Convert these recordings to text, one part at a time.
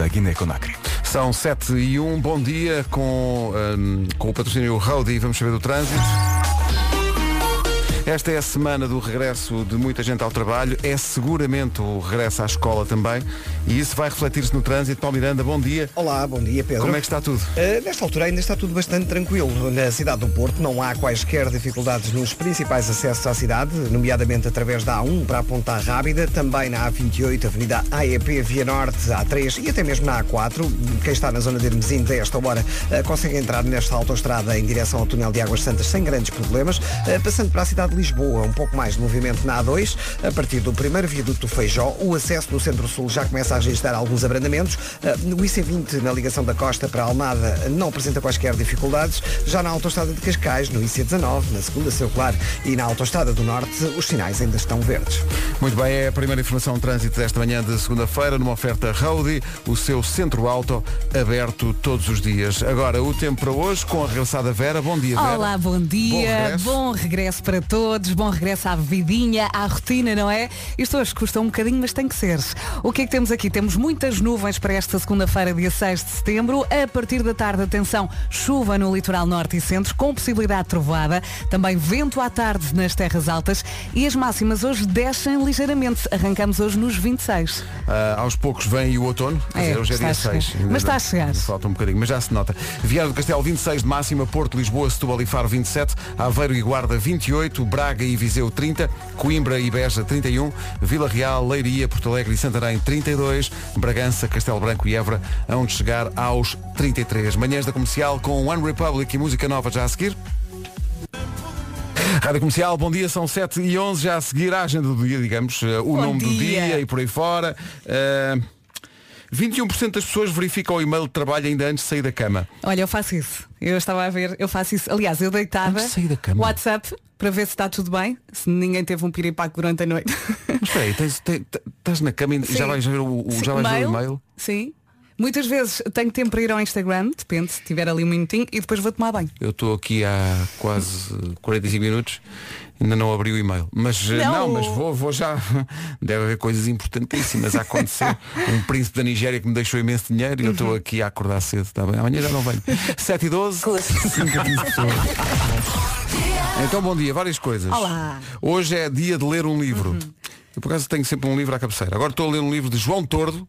da Guiné-Conakry. São 7 e 1, bom dia com, hum, com o patrocínio Roadie, vamos saber do trânsito. Esta é a semana do regresso de muita gente ao trabalho, é seguramente o regresso à escola também e isso vai refletir-se no trânsito. Paulo Miranda, bom dia. Olá, bom dia Pedro. Como é que está tudo? Uh, nesta altura ainda está tudo bastante tranquilo. Na cidade do Porto não há quaisquer dificuldades nos principais acessos à cidade, nomeadamente através da A1 para a Ponta Rábida, também na A28, Avenida AEP, Via Norte, A3 e até mesmo na A4. Quem está na zona de Hermesinde a esta hora uh, consegue entrar nesta autoestrada em direção ao túnel de Águas Santas sem grandes problemas. Uh, passando para a cidade de Lisboa, um pouco mais de movimento na A2, a partir do primeiro viaduto do Feijó, o acesso no Centro-Sul já começa a registrar alguns abrandamentos. No IC20, na ligação da Costa para Almada, não apresenta quaisquer dificuldades. Já na autoestrada de Cascais, no IC19, na segunda circular e na autoestrada do Norte, os sinais ainda estão verdes. Muito bem, é a primeira informação de trânsito desta manhã de segunda-feira, numa oferta Roadie, o seu centro auto aberto todos os dias. Agora, o tempo para hoje, com a regressada Vera. Bom dia, Vera. Olá, bom dia. Bom regresso. bom regresso para todos. Bom regresso à vidinha, à rotina, não é? Isto hoje custa um bocadinho, mas tem que ser. O que é que temos aqui? Temos muitas nuvens para esta segunda-feira, dia 6 de setembro. A partir da tarde, atenção, chuva no litoral norte e centro, com possibilidade de trovoada. Também vento à tarde nas terras altas. E as máximas hoje descem ligeiramente. Arrancamos hoje nos 26. Ah, aos poucos vem o outono. É, dizer, hoje é dia a chegar. 6. Mas está a chegar. Falta um bocadinho, mas já se nota. Viana do Castelo 26 de máxima, Porto, Lisboa, Setúbal e Faro 27, Aveiro e Guarda 28, Braga e Viseu 30, Coimbra e Beja 31, Vila Real, Leiria, Porto Alegre e Santarém 32, Bragança, Castelo Branco e Évora onde chegar aos 33. Manhãs da Comercial com One Republic e música nova já a seguir. Rádio Comercial, bom dia, são 7 e 11 já a seguir a agenda do dia, digamos, eh, o Bom nome do dia. dia e por aí fora. Eh, 21% das pessoas verificam o e-mail de trabalho ainda antes de sair da cama. Olha, eu faço isso. Eu estava a ver, eu faço isso. Aliás, eu deitava Antes de sair da cama. WhatsApp para ver se está tudo bem, se ninguém teve um piripaco durante a noite. Mas espera aí, tens- te- te- estás na cama e já vais ver o, o- já vais ver o e-mail? Sim. Muitas vezes tenho tempo para ir ao Instagram, depende, se tiver ali um minutinho, e depois vou tomar banho. Eu estou aqui há quase 45 minutos, ainda não abri o e-mail. Mas eh, Não. não, mas vou, vou já. Deve haver coisas importantíssimas a acontecer. um príncipe da Nigéria que me deixou imenso dinheiro e eu Uhum. estou aqui a acordar cedo, está bem? Amanhã já não venho. 7 e 12, 5 a 15 pessoas. Então bom dia, várias coisas. Olá. Uhum. Hoje é dia de ler um livro. Eu por acaso tenho sempre um livro à cabeceira. Agora estou a ler um livro de João Tordo.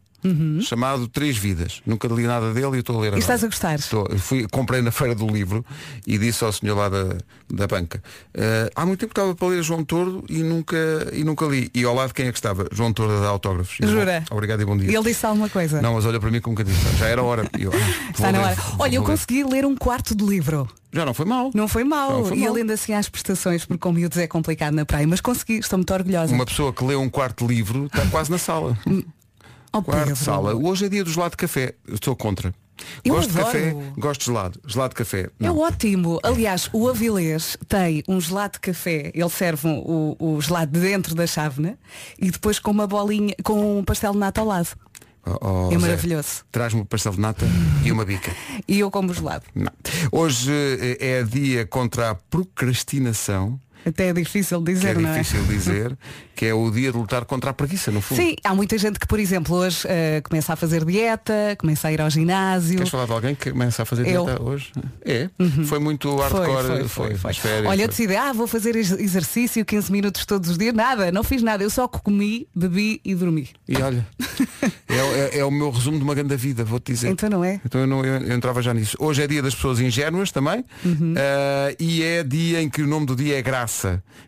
Chamado Três Vidas. Nunca li nada dele e eu estou a ler agora. Uhum. estás a gostar? Estou, fui, comprei na feira do livro e disse ao senhor lá da, da banca "Eh, há muito tempo que estava para ler João Tordo e nunca, e nunca li. E ao lado quem é que estava? João Tordo a dar autógrafos. E eu, Jura? Obrigado e bom dia. E ele disse alguma coisa? Não, mas olha para mim com um bocadinho. Já era hora. Eu, ah, Está na ler, hora. Olha, eu ler. consegui ler um quarto de livro. Já não foi mal. Não foi mal. Não foi e além assim às prestações, porque com miúdos é complicado na praia, mas consegui, estou muito orgulhosa. Uma pessoa que lê um quarto de livro está quase na sala. Oh, Quarto Pedro. de sala. Hoje é dia do gelado de café. Estou contra. Eu gosto de adoro. café, gosto de gelado. Gelado de café. É Não. ótimo. Aliás, o Avilés tem um gelado de café. Ele serve o, o gelado de dentro da chávena e depois com uma bolinha, com um pastel de nata ao lado. Oh, oh, É maravilhoso. Traz-me um pastel de nata e uma bica. E eu como gelado. Não. Hoje eh, é dia contra a procrastinação, Até é difícil que é dizer, não é? difícil dizer, que é o dia de lutar contra a preguiça, no fundo. Sim, há muita gente que, por exemplo, hoje eh, começa a fazer dieta, começa a ir ao ginásio. Queres falar de alguém que começa a fazer Eu. Uhum. dieta hoje? É? Foi muito hardcore, foi, as férias, Olha, eu foi. decidi, ah, vou fazer ex- exercício 15 minutos todos os dias. Nada, não fiz nada. Eu só comi, bebi e dormi. E olha, é, é- é o meu resumo de uma grande vida, vou-te dizer. Então não é? Então eu, não, eu, eu entrava já nisso. Hoje é dia das pessoas ingênuas também Uhum. ah, e é dia em que o nome do dia é Graça,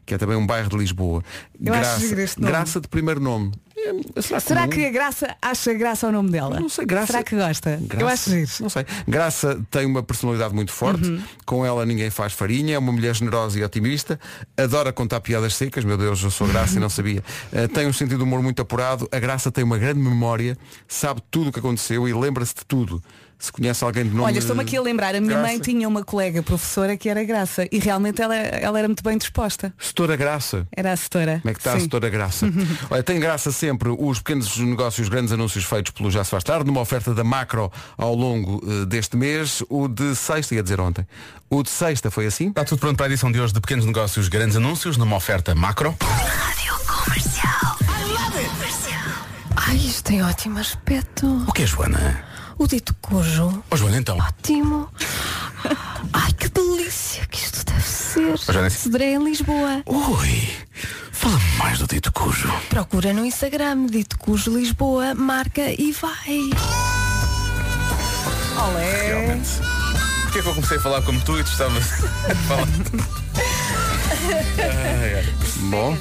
que é também um bairro de Lisboa. Eu Graça. Graça de primeiro nome. É, será Será que a Graça acha graça ao nome dela? Não sei, Graça. Será que gosta? Graça, Eu acho giro. Não sei. Graça tem uma personalidade muito forte. Uhum. Com ela ninguém faz farinha. É uma mulher generosa e otimista. Adora contar piadas secas. Meu Deus, eu sou Graça e não sabia. Eh, tem um sentido de humor muito apurado. A Graça tem uma grande memória. Sabe tudo o que aconteceu e lembra-se de tudo. Se conhece alguém de nome Olha, estou-me aqui a lembrar, a minha Graça. mãe tinha uma colega professora que era Graça e realmente ela, ela era muito bem disposta. Setora Graça. Era a setora. Como é que está a Sim. setora Graça? Olha, tem graça sempre os pequenos negócios, os grandes anúncios feitos pelo Já se faz tarde, numa oferta da Macro ao longo eh, deste mês. O de sexta, ia dizer ontem. O de sexta foi assim? Está tudo pronto para a edição de hoje de Pequenos Negócios, Grandes Anúncios, numa oferta macro. Ai, isto tem ótimo aspecto. O que é, Joana? O dito cujo. Ó Joana, então. Ótimo. Ai, que delícia que isto deve ser. Joana, Cederei em Lisboa. Ui, fala mais do dito cujo. Procura no Instagram, dito cujo Lisboa, marca e vai. Olé. Realmente. Porquê é que eu comecei a falar como tu e tu estavas a falar? Bom,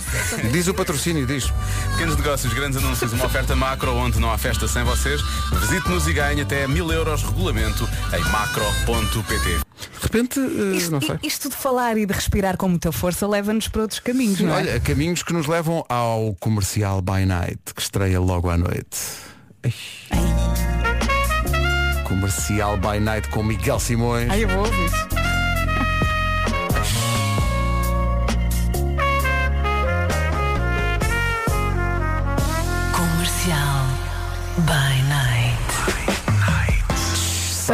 diz o patrocínio, diz. Pequenos negócios, grandes anúncios, uma oferta macro onde não há festa sem vocês. Visite-nos e ganhe até mil euros regulamento em macro.pt. De repente, eh, Isto, não sei. isto de falar e de respirar com muita força leva-nos para outros caminhos, não é? Olha, caminhos que nos levam ao comercial by night, que estreia logo à noite. Ai. Comercial by night com Miguel Simões. Ai, eu vou ouvir.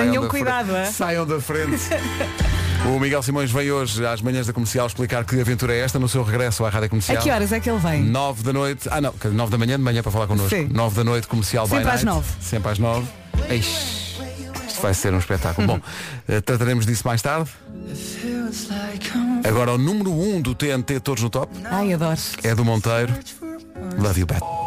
Tenham da cuidado, é? Saiam da frente. O Miguel Simões vem hoje às manhãs da comercial explicar que aventura é esta no seu regresso à rádio A comercial. que horas é que ele vem? 9 da noite. Ah não, 9 da manhã de manhã para falar connosco. Sim. 9 da noite comercial by Sempre às night. nove. Sempre às 9. Eish, isto vai ser um espetáculo. Bom, eh, trataremos disso mais tarde. Agora o número 1 um do TNT Todos no Top Ai, adoro. é do Monteiro. Love you, Bat.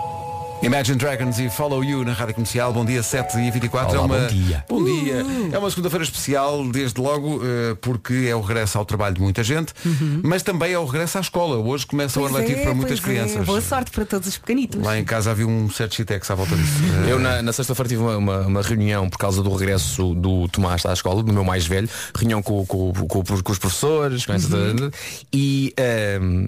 Imagine Dragons e Follow You na Rádio Comercial. Bom dia, 7 e 24 Olá, é uma... bom dia. Bom dia. É uma segunda-feira especial, desde logo, eh, porque é o regresso ao trabalho de muita gente, mas também é o regresso à escola. Hoje começa o ano Pois letivo é, para muitas pois é. crianças. Boa sorte para todos os pequenitos. Lá em casa havia um certo chitex à volta disso. Eh, Eu na, na sexta-feira tive uma, uma- uma reunião por causa do regresso do Tomás à escola, do meu mais velho, reunião com, com- com- com os professores, com essa- e ehm,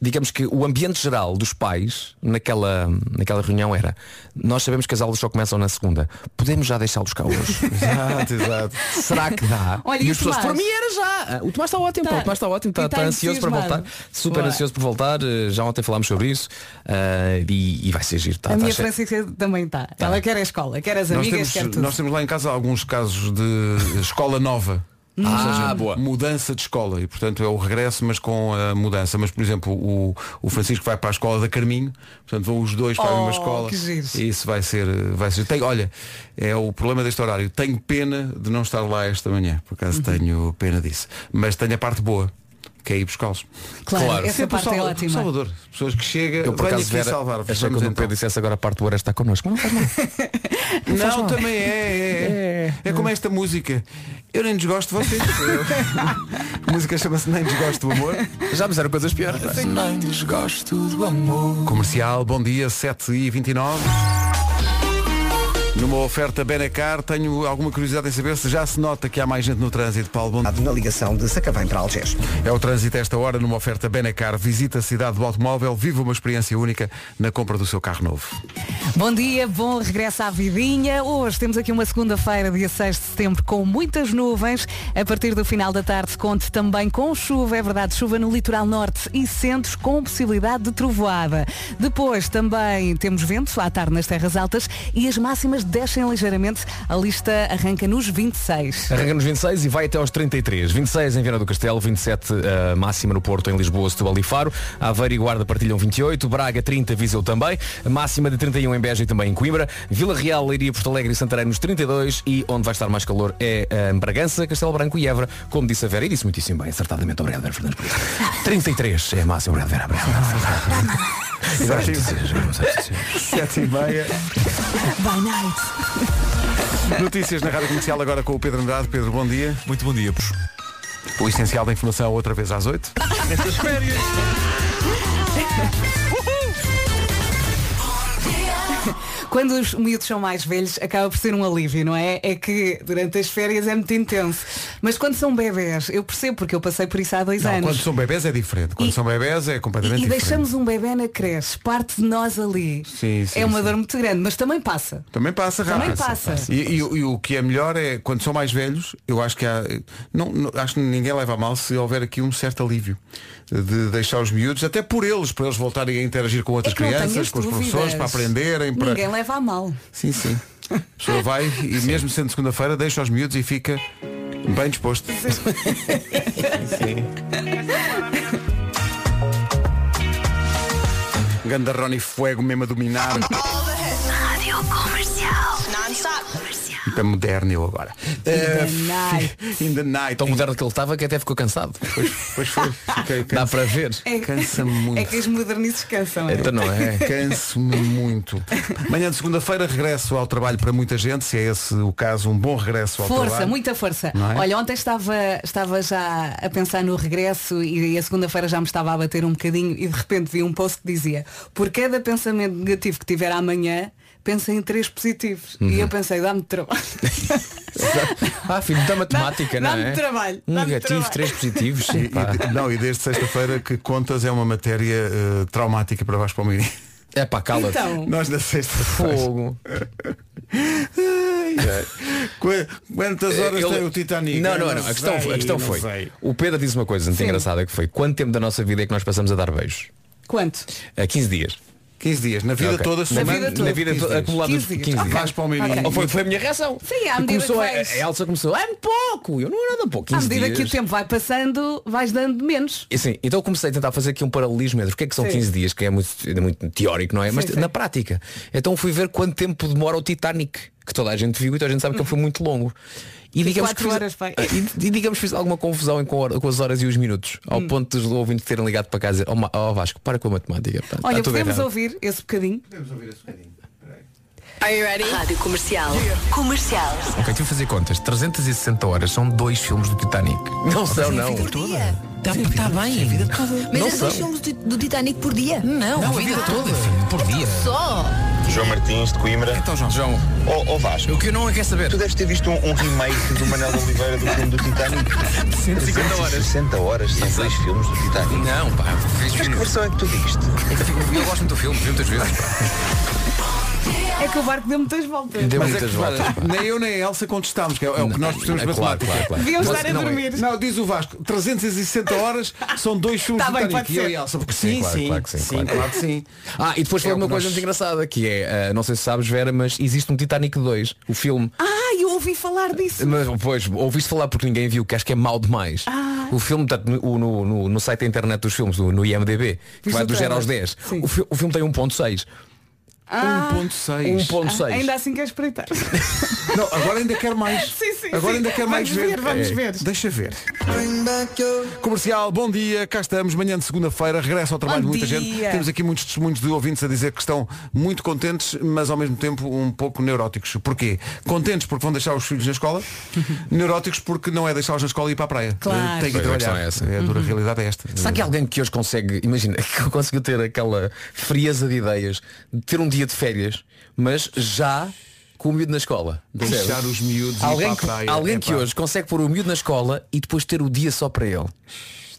digamos que o ambiente geral dos pais naquela, naquela reunião era nós sabemos que as aulas só começam na segunda, podemos já deixá-los cá hoje. Exato, exato. Será que dá? Olha, e e as o pessoas, por mim era já. Ah, O Tomás está ótimo, Tá. o Tomás está ótimo, está, tá está ansioso para voltar, super Boa. ansioso por voltar, eh, já ontem falámos sobre isso ah, e, e vai ser giro. Tá, A tá minha cheio- Francisca também está. Ela quer a escola, quer as Nós amigas, quer temos, tudo. nós temos lá em casa alguns casos de escola nova. Ou Ah, seja, boa. mudança de escola. E portanto é o regresso mas com a mudança. Mas por exemplo o, o Francisco vai para a escola da Carminho. Portanto vão os dois para a Oh, mesma escola. que giro. e isso vai ser vai ser tem, olha é o problema deste horário. Tenho pena de não estar lá esta manhã. Por Uhum. acaso tenho pena disso. Mas tenho a parte boa que é ir buscá-los Claro, Claro. essa Sempre parte é Salvador- ótima. Salvador pessoas que chegam Eu por acaso aqui Vera, salvar achei quando o então. Pedro dissesse agora a parte boa está connosco. Não faz mal. Não, também é, é. É como esta música. Eu nem desgosto de vocês. A música chama-se Nem Desgosto do Amor. Já me fizeram coisas piores. Nem desgosto do amor. Comercial, bom dia, 7 e 29 Numa oferta Benacar, tenho alguma curiosidade em saber se já se nota que há mais gente no trânsito, Paulo. Bom Na ligação de Sacavém para Algés. É o trânsito a esta hora numa oferta Benacar. Visita a cidade do automóvel, viva uma experiência única na compra do seu carro novo. Bom dia, bom regresso à vidinha. Hoje temos aqui uma segunda-feira, dia 6 de setembro, com muitas nuvens. A partir do final da tarde conte também com chuva, é verdade, chuva no litoral norte e centros com possibilidade de trovoada. Depois também temos vento à tarde nas terras altas e as máximas descem ligeiramente. A lista arranca nos 26. Arranca nos 26 e vai até aos 33. 26 em Viana do Castelo, 27 uh, máxima no Porto, em Lisboa, Setúbal e Faro. Aveiro e Guarda partilham 28. Braga 30, Viseu também. Máxima de 31 em Beja e também em Coimbra. Vila Real, Leiria, Porto Alegre e Santarém nos 32. E onde vai estar mais calor é uh, Bragança, Castelo Branco e Évora, como disse a Vera. E disse muitíssimo bem, acertadamente. Obrigado, Vera Fernandes, por isso. 33 é a máxima. Obrigado, Vera. Obrigado. Sete e meia. By night. Notícias na Rádio Comercial agora com o Pedro Andrade. Pedro, bom dia. Muito bom dia. O essencial da informação outra vez às 8. Nestas férias. Quando os miúdos são mais velhos, acaba por ser um alívio, não é? É que durante as férias é muito intenso. Mas quando são bebés, eu percebo porque eu passei por isso há dois Não, anos. quando são bebés é diferente. Quando E- são bebés é completamente E, e deixamos um bebê na creche, parte de nós ali. Sim, sim, é uma sim. dor muito grande, mas também passa. Também passa rápido. Também passa. E, e- e o que é melhor é, quando são mais velhos, eu acho que há. Não, não- acho que ninguém leva a mal se houver aqui um certo alívio de deixar os miúdos, até por eles, para eles voltarem a interagir com outras É crianças, com os dúvidas. professores, para aprenderem. Para... Leva a mal. Sim, sim. A pessoa vai e mesmo sendo segunda-feira deixa os miúdos e fica bem disposto. Ganda Ronnie Fuego mesmo a dominar. Muito moderno eu agora. the Uh, night. In the night. Tão moderno que ele estava que até ficou cansado. Pois, pois foi. Fiquei Dá para ver. É, Cansa-me muito. é que as modernices cansam. é? Então não é? Canso-me muito. Manhã de segunda-feira regresso ao trabalho para muita gente, se é esse o caso, um bom regresso ao Força, trabalho. muita força. É? Olha, ontem estava, estava já a pensar no regresso e a segunda-feira já me estava a bater um bocadinho e de repente vi um post que dizia por cada pensamento negativo que tiver amanhã, pensa em três positivos. E Uhum. eu pensei, dá-me trabalho. Ah, filho da matemática, não dá-me é? trabalho, Um dá-me negativo, trabalho. três positivos. E- Sim, e- não, e desde sexta-feira que contas é uma matéria eh, traumática para Vasco Palmeirinho. É pá, cala-te. Então, Nós na sexta-feira. Fogo. Qu- Quantas horas Ele- tem o Titanic? Não, não, não. A questão, sei, a questão não foi. sei. O Pedro disse uma coisa muito engraçada que foi quanto tempo da nossa vida é que nós passamos a dar beijos? quanto? A 15 dias. 15 dias, na vida Ok. toda, na vida toda. Na vida 15 toda, dias. acumulada 15 15 dias. dias. Ok. Vasco Palmeirinho. Ok. Ou foi, foi a minha reação. Sim, à medida começou que a, vais- a Elsa começou, é pouco, eu não é nada pouco. À 15 medida que o dias. tempo vai passando, vais dando menos. E assim, então eu comecei a tentar fazer aqui um paralelismo entre o que é que são Sim. 15 dias, que é muito, é muito teórico, não é? Mas Sim, sim. na prática. Então fui ver quanto tempo demora o Titanic, que toda a gente viu e toda a gente sabe que ele foi muito longo. E digamos, que fiz, horas, pai. e, e digamos fiz alguma confusão com, a com as horas e os minutos, ao Hum. ponto dos ouvintes terem ligado para casa e dizer, ó Ma- ó Vasco, para com a matemática. Olha, está tudo podemos errado." ouvir esse bocadinho. Rádio Comercial. Comercial. Ok, tive a fazer contas. 360 horas são dois filmes do Titanic. Não são, não. Está tá bem. Mas Não é são. dois filmes do, do Titanic por dia? Não, a vida toda, filho, por dia. Só! João Martins de Coimbra. Então, João. João, ó Vasco, o que eu não quer saber? tu deves ter visto um, um remake do Manel de Oliveira do filme do Titanic. 150 horas. 60 horas, são dois filmes do Titanic. Não, pá, fiz Mas que versão é que tu viste? Eu gosto muito do filme, vi muitas vezes. É que o barco deu muitas voltas. Deu Mas é muitas que, voltas. nem eu nem a Elsa contestámos, que é, é o que nós precisamos É de matemática. claro, claro. Deviam estar a não é. dormir. Não, diz o Vasco, 360 horas são dois filmes Tá bem, pode E ser. e a Elsa, porque Sim, sim, claro, sim, claro que sim, sim, claro. que sim. Ah, e depois É foi uma coisa muito engraçada que é, ah, não sei se sabes Vera, mas existe um Titanic 2, o filme. Ah, eu ouvi falar disso. Mas pois, ouviste falar porque ninguém viu, que acho que é mau demais. Ah. O filme, no, no, no- no site da internet dos filmes, no, no IMDB, que vai do 0 aos trailer? 10. Sim. O, fi- o filme tem 1.6. Ah, 1.6. 1.6. ainda assim quer espreitar. Não, agora ainda quer mais. Sim, sim, agora sim. ainda quer mais Vamos ver, vamos É. ver. Deixa ver. Comercial, bom dia, cá estamos, manhã de segunda-feira, regresso ao trabalho Bom de muita dia. gente. Temos aqui muitos testemunhos de ouvintes a dizer que estão muito contentes, mas ao mesmo tempo um pouco neuróticos. Porquê? Contentes porque vão deixar os filhos na escola, neuróticos porque não é deixá-los na escola e ir para a praia. Claro. Tem que trabalhar. é essa. a dura realidade é esta. Será que alguém que hoje consegue, imagina, que conseguiu ter aquela frieza de ideias, de ter um dia de férias, mas já com o miúdo na escola? Deixar Percebes? os miúdos ir Alguém, para a que, praia. alguém que Epá, hoje consegue pôr o miúdo na escola e depois ter o dia só para ele.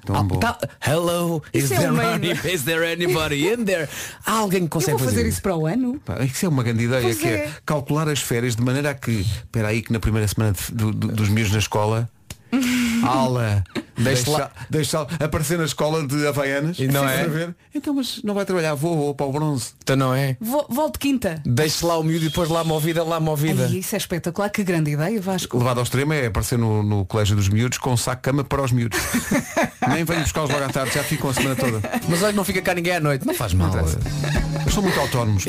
Ah, bom. tá- Hello, is Isso é there, uma- any- is there anybody in there? Há alguém que Eu consegue vou fazer isso para o ano. Pá, Isso é uma grande ideia, Pois que é. é. calcular as férias de maneira a que, espera aí que na primeira semana de- do- do- dos miúdos na escola, aula, Deixe deixa, lá- deixa aparecer na escola de Havaianas, E não é? Então, mas não vai trabalhar, vou, vou para o bronze. Então não é? Vou, volto quinta. Deixe lá o miúdo e depois lá movida, lá movida. Ai, isso é espetacular, que grande ideia, Vasco. Levado ao extremo é aparecer no, no colégio dos miúdos com um saco de cama para os miúdos. Nem venho buscar-los logo à tarde, já ficam a semana toda. Mas que não fica cá ninguém à noite. Não faz mal. Eles são muito autónomos.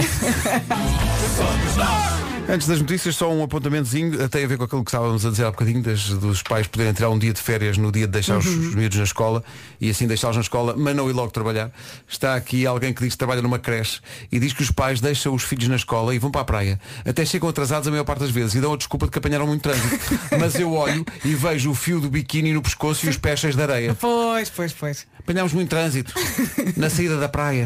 Antes das notícias, só um apontamentozinho, tem a ver com aquilo que estávamos a dizer há bocadinho, das- dos pais poderem tirar um dia de férias no dia de deixar os, os miúdos na escola e assim deixá-los na escola, mas não ir logo trabalhar. Está aqui alguém que diz que trabalha numa creche e diz que os pais deixam os filhos na escola e vão para a praia. Até chegam atrasados a maior parte das vezes e dão a desculpa de que apanharam muito trânsito. mas eu olho e vejo o fio do biquíni no pescoço e os pés cheios de areia. Pois, pois, pois. Apanhámos muito trânsito na saída da praia.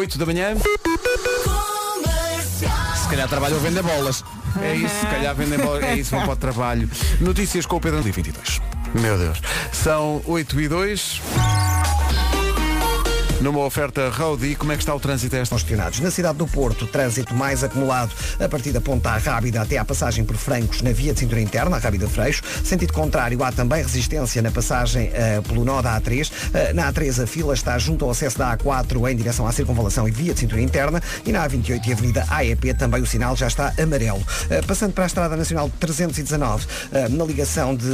8 da manhã. Se calhar trabalho a vender bolas. É isso, se calhar vendem bola, é isso, vão para o trabalho. Notícias com o Pedro Lee 22. Meu Deus. São 8 e 2. Numa oferta Roadie, como é que está o trânsito a esta? Na cidade do Porto, trânsito mais acumulado a partir da Ponta Rábida até à passagem por Francos na via de cintura interna, a Rábida Freixo. Sentido contrário, há também resistência na passagem eh, pelo nó da A3. Eh, na A3 a fila está junto ao acesso da A4 em direção à circunvalação e via de cintura interna e na A28 e Avenida AEP também o sinal já está amarelo. Eh, passando para a Estrada Nacional 319, eh, na ligação de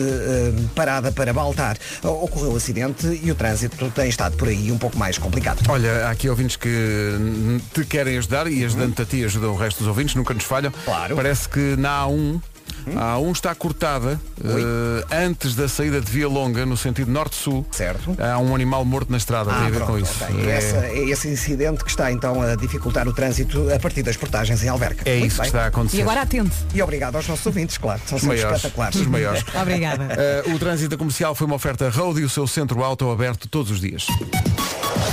parada para Baltar, ocorreu acidente e o trânsito tem estado por aí um pouco mais complicado. Complicado. Olha, há aqui ouvintes que te querem ajudar e ajudando-te a ti ajudam o resto dos ouvintes, nunca nos falham. Claro. Parece que na A1 a A1 está cortada eh, antes da saída de Via Longa, no sentido norte-sul. Certo. Há um animal morto na estrada, tem a ver pronto, com isso. ok. É- Essa- é esse incidente que está então a dificultar o trânsito a partir das portagens em Alverca. É Muito isso que bem. está a acontecer. E agora atende. E obrigado aos nossos ouvintes, claro. São Os sempre maiores, espetaculares. os maiores. Obrigada. Eh, o trânsito comercial foi uma oferta Road e o seu centro auto aberto todos os dias.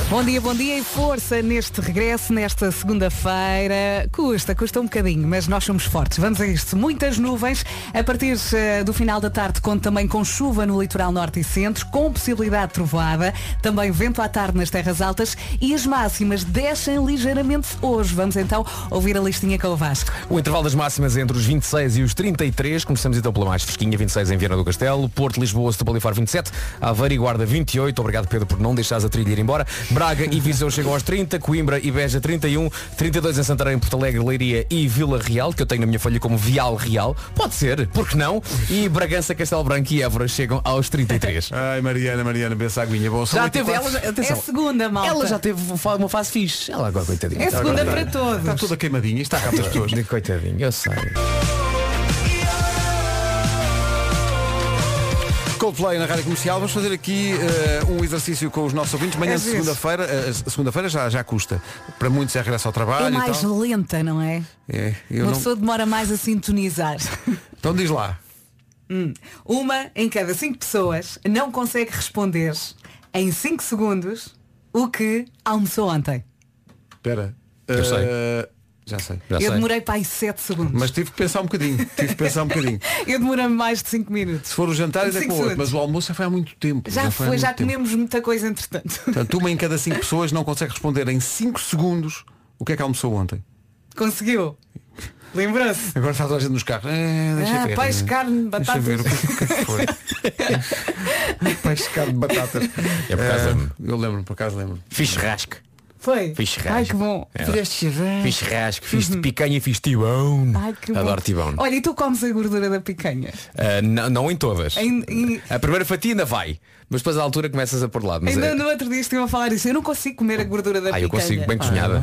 Bom dia, bom dia e força neste regresso, nesta segunda-feira. Custa, custa um bocadinho, mas nós somos fortes. Vamos a isto. Muitas nuvens. A partir eh, do final da tarde, conto também com chuva no litoral norte e centro, com possibilidade de trovoada. Também vento à tarde nas terras altas e as máximas descem ligeiramente hoje. Vamos então ouvir a listinha com o Vasco. O intervalo das máximas é entre os 26 e os 33. Começamos então pela mais fresquinha, 26 em Viana do Castelo, Porto, Lisboa, Setúbal e Faro 27, Aveiro e Guarda 28. Obrigado Pedro por não deixares a trilha ir embora. Braga e Viseu chegam aos 30, Coimbra e Beja 31, 32 em Santarém, Porto Alegre, Leiria e Vila Real, que eu tenho na minha folha como Vial Real. Pode ser, porque não? E Bragança, Castelo Branco e Évora chegam aos 33. Ai, Mariana, Mariana, bença a aguinha. Bom, Já 8 teve ela, É atenção, segunda, malta. ela já teve uma fase fixe. Ela agora coitadinha. É segunda Agora para todos. Está toda queimadinha, isto está cá para as pessoas. Coitadinho, eu sei. Coldplay na Rádio Comercial. Vamos fazer aqui eh, um exercício com os nossos ouvintes. Manhã É de segunda-feira, a segunda-feira já, já custa. Para muitos é regresso ao trabalho É e mais tal. lenta, não é? É, eu Uma não... pessoa demora mais a sintonizar. Então diz lá. Uma em cada cinco pessoas não consegue responder em 5 segundos o que almoçou ontem. Espera. Eu sei. Eh, Já sei. Já Eu sei. demorei para aí 7 segundos. Mas tive que pensar um bocadinho. Tive que pensar um bocadinho. Eu demorei mais de 5 minutos. Se for o jantar ainda Cinco com outro, mas o almoço já foi há muito tempo. Já há foi, muito já tempo. comemos muita coisa entretanto. Portanto, uma em cada cinco pessoas não consegue responder em 5 segundos o que é que almoçou ontem. Conseguiu. Lembrou-se. Agora está toda a gente nos carros. Eh, deixa Ah, ver. peixe, carne, Deixa ver o batatas. que, o que é que foi. peixe, carne, batatas. É por acaso Eh, lembro. eu lembro, por acaso lembro. Fiz. Foi. Fiz churrasco. Ai que bom. É. Fizeste Fiz churrasco, fiz de picanha e fiz tibão. Ai que bom. Adoro tibão. Olha, e tu comes a gordura da picanha? Ah, não, não em todas. Em- em- A primeira fatia ainda vai, mas depois à altura começas a pôr lado. Mas Ainda é... no outro dia estive a falar isso. Eu não consigo comer a gordura da Ah, picanha. eu consigo bem cozinhada.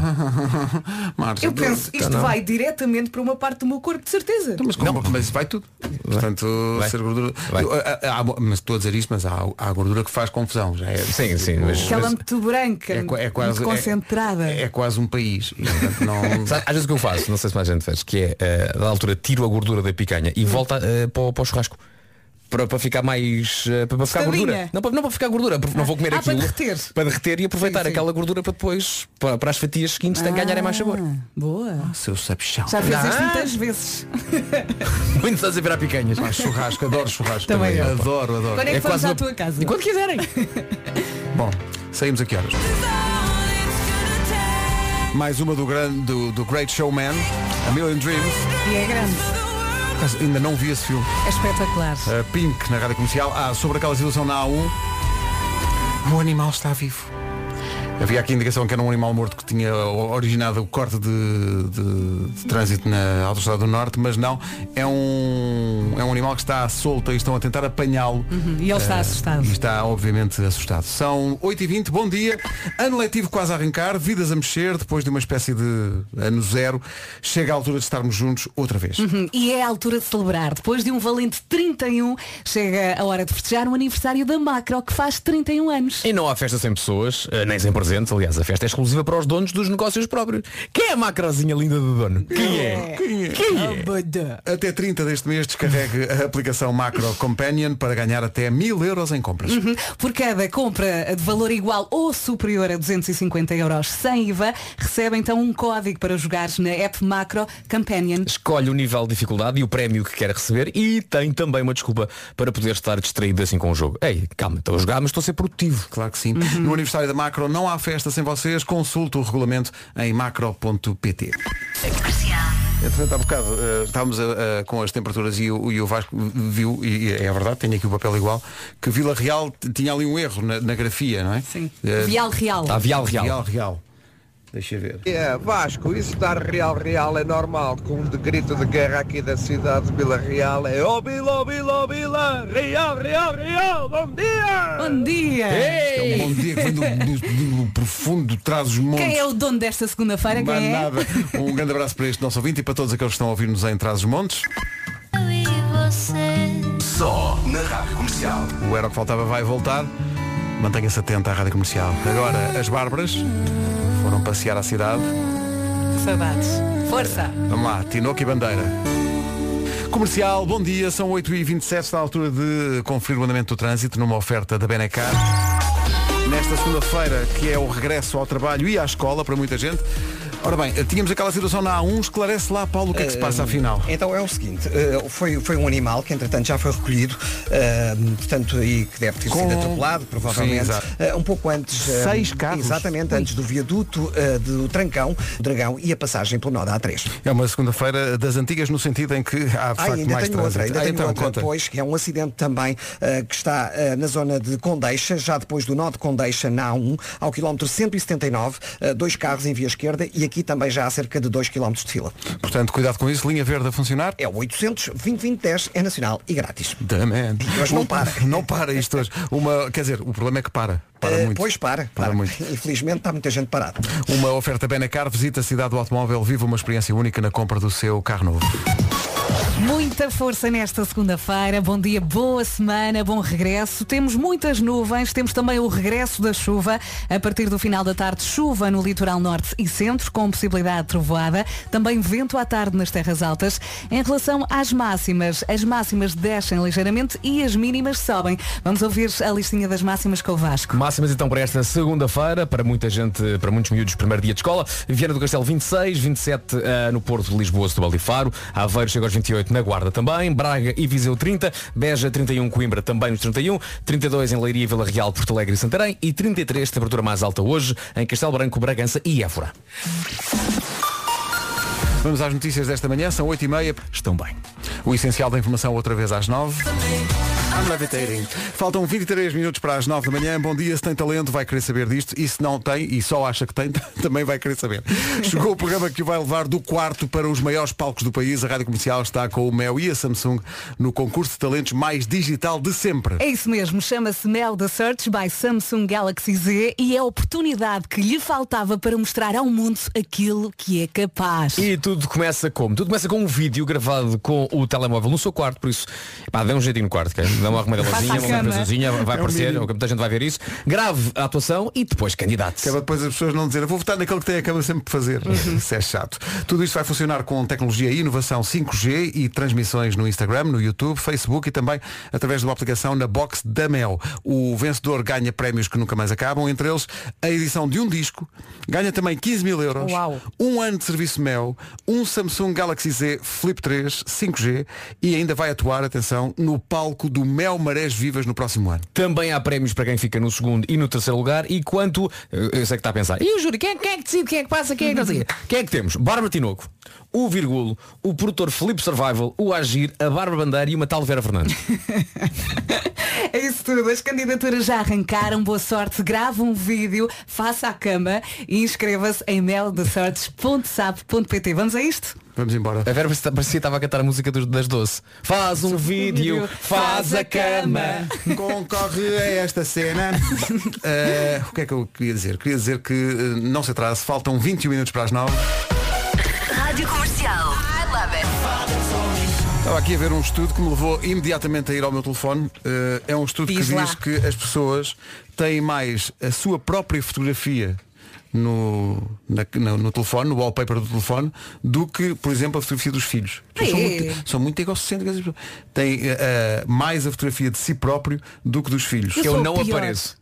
Márcia, Eu penso, tu- isto não. vai diretamente para uma parte do meu corpo, de certeza. Então, Mas, como? mas vai tudo. Portanto, Vai. ser gordura. Vai. Eu, há- há- há- mas estou a dizer isto, mas há, há gordura que faz confusão. Já é, Sim, sim, mas- Aquela muito branca, é, é quase muito concentrada. É, é quase um país. E, portanto, não... Sabe, Às vezes o que eu faço, não sei se mais gente faz, que é, eh, da altura, tiro a gordura da picanha e volta eh, para, o- para o churrasco. Para, para ficar mais. eh, para, ficar gordura. Não para, não para ficar gordura, porque não vou comer Ah, aquilo. para derreter. Para derreter e aproveitar Sim, sim. aquela gordura para depois, para, para as fatias seguintes, ah. ganharem mais sabor. Boa. Seu sabichão. Já fizeste Ah. muitas vezes. Muito estás a virar picanhas. Ah, churrasco, adoro churrasco Também eu. Adoro, adoro. Quando é que É vamos quase à uma- tua casa? E quando quiserem. Bom, saímos aqui horas. Mais uma do, grande, do, do Great Showman, A Million Dreams. E é grande. Mas Ainda não vi esse filme. É espetacular. A Pink na rádio comercial. Ah, sobre aquela situação na A1. O animal está vivo. Havia aqui a indicação que era um animal morto que tinha originado o corte de, de- de trânsito na Autostrada do Norte, mas não. É um, é um animal que está solto e estão a tentar apanhá-lo. Uhum, E ele está Eh, assustado. E está, obviamente, assustado. São 8h20, bom dia. Ano letivo quase a arrancar, vidas a mexer, depois de uma espécie de ano zero. Chega a altura de estarmos juntos outra vez. Uhum, E é a altura de celebrar. Depois de um valente 31, chega a hora de festejar o aniversário da Macro, que faz 31 anos. E não há festa sem pessoas, eh, nem sem presentes. Aliás, a festa é exclusiva para os donos dos negócios próprios. Quem é a macrozinha linda do dono? Quem é? Quem é? Até 30 deste mês descarregue a aplicação Macro Companion para ganhar até mil euros em compras. Uhum. Por cada compra de valor igual ou superior a 250 euros sem IVA, recebe então um código para jogar na app Macro Companion. Escolhe o nível de dificuldade e o prémio que quer receber e tem também uma desculpa para poder estar distraído assim com o jogo. Ei, calma, estou a jogar, mas estou a ser produtivo. Claro que sim. Uhum. No aniversário da Macro não há festa sem vocês. Consulte o regulamento em macro.pt. Entretanto, há bocado eh, estávamos a- a- com as temperaturas e o, e o Vasco viu, e, é verdade, tenho aqui o papel igual, que Vila Real tinha ali um erro na, na grafia, não é? Sim. Vial Real. Está Vial Real. Real, Real. Deixa ver. É, Vasco, isso dar real real é normal, com de grito de guerra aqui da cidade de Vila Real é ó Vila, ó Vila, ó Vila, real, real, real, bom dia! Bom dia! É um bom dia que vem do, do- do profundo trás dos montes. Quem é o dono desta segunda-feira? Quem é? nada. Um grande abraço para este nosso ouvinte e para todos aqueles que estão a ouvir-nos em Trás os Montes. Só na Rádio Comercial. O Era que Faltava vai voltar. Mantenha-se atento à Rádio Comercial. Agora, as Bárbaras foram passear à cidade. Saudades. Força! Vamos lá, Tinoco e Bandeira. Comercial, bom dia, são 8h27, está à altura de conferir o andamento do trânsito numa oferta da Benecar. Nesta segunda-feira, que é o regresso ao trabalho e à escola para muita gente. Ora bem, tínhamos aquela situação na A1, esclarece lá, Paulo, o que é que se passa afinal? Então é o seguinte, eh, foi, foi um animal que entretanto já foi recolhido, eh, portanto, e que deve ter Com- sido atropelado, Sim, provavelmente, eh, um pouco antes. eh, Seis carros? Exatamente, antes do viaduto eh, do Trancão, Dragão e a passagem pelo nó da A3. É uma segunda-feira das antigas no sentido em que há de Ah, facto ainda mais tenho outra, ainda Ah, tenho então, outra, conta. pois, que é um acidente também eh, que está eh, na zona de Condeixa, já depois do nó de Condeixa na A1, ao quilómetro 179, eh, dois carros em via esquerda e aqui também já há cerca de 2 km de fila. Portanto, cuidado com isso, linha verde a funcionar. É o 800 2010 é nacional e grátis. Man. E hoje não para. Não para isto hoje. Uma, quer dizer, o problema é que para. Para Eh, muito. Pois para, Para claro. muito. Infelizmente está muita gente parada. Uma oferta Benacar, visita a cidade do automóvel, viva uma experiência única na compra do seu carro novo. Muita força nesta segunda-feira. Bom dia, boa semana, bom regresso. Temos muitas nuvens, temos também o regresso da chuva. A partir do final da tarde, chuva no litoral norte e centro, com possibilidade de trovoada. Também vento à tarde nas terras altas. Em relação às máximas, as máximas descem ligeiramente e as mínimas sobem. Vamos ouvir a listinha das máximas com o Vasco. Máximas então para esta segunda-feira, para muita gente, para muitos miúdos, primeiro dia de escola. Viana do Castelo 26, 27 ah, no Porto de Lisboa, Setúbal e Faro. Aveiro chega aos 28 na Guarda também. Braga e Viseu 30. Beja 31, Coimbra também nos 31. 32 em Leiria, Vila Real, Porto Alegre e Santarém. E 33, temperatura mais alta hoje, em Castelo Branco, Bragança e Évora. Vamos às notícias desta manhã, são 8h30. Estão bem. O essencial da informação outra vez às 9 I'm levitating. Faltam 23 minutos para as 9 da manhã. Bom dia, se tem talento, vai querer saber disto. E se não tem, e só acha que tem, também vai querer saber. Chegou o programa que o vai levar do quarto para os maiores palcos do país. A Rádio Comercial está com o Mel e a Samsung no concurso de talentos mais digital de sempre. É isso mesmo, chama-se Mel the Search by Samsung Galaxy Z e é a oportunidade que lhe faltava para mostrar ao mundo aquilo que é capaz. E tudo começa como? Tudo começa com um vídeo gravado com o telemóvel no seu quarto, por isso, pá, dê um jeitinho no quarto, dá uma arrumadelazinha, uma cama. impressãozinha, vai É o aparecer, mínimo. muita gente vai ver isso. Grave a atuação e depois é para depois as pessoas não dizerem, vou votar naquele que tem a cama sempre por fazer. Isso é chato. Tudo isto vai funcionar com tecnologia e inovação 5G e transmissões no Instagram, no YouTube, Facebook e também através de uma aplicação na box da Mel. O vencedor ganha prémios que nunca mais acabam, entre eles a edição de um disco, ganha também 15 mil euros, Uau. um ano de serviço Mel, um Samsung Galaxy Z Flip 3 5G e ainda vai atuar, atenção, no palco do Mel Marés Vivas no próximo ano. Também há prémios para quem fica no segundo e no terceiro lugar e quanto, eu eu sei que está a pensar, e o júri, quem, é- quem é que decide, quem é que passa, quem é que não sei? Quem é que temos? Bárbara Tinoco, o Virgulo, o produtor Felipe Survival, o Agir, a Bárbara Bandeira e uma tal Vera Fernandes. É isso tudo, as candidaturas já arrancaram, boa sorte, grave um vídeo, faça a cama e inscreva-se em meldesearch.sap.pt. Vamos a isto? Vamos embora. A Vera parecia parecia que estava a cantar a música dos- das doce. Faz um vídeo, faz a cama. Concorre a esta cena. Eh, o que é que eu queria dizer? Queria dizer que eh, não se atrase, faltam 21 minutos para as 9. Rádio Comercial. I love it. Estava aqui a ver um estudo que me levou imediatamente a ir ao meu telefone. Eh, é um estudo Diz que lá. diz que as pessoas têm mais a sua própria fotografia no, na- no, no telefone, no wallpaper do telefone, do que, por exemplo, a fotografia dos filhos. São É. muito, são muito egocêntricas. as pessoas. Têm eh, eh, mais a fotografia de si próprio do que dos filhos. Eu Eu não pior. apareço.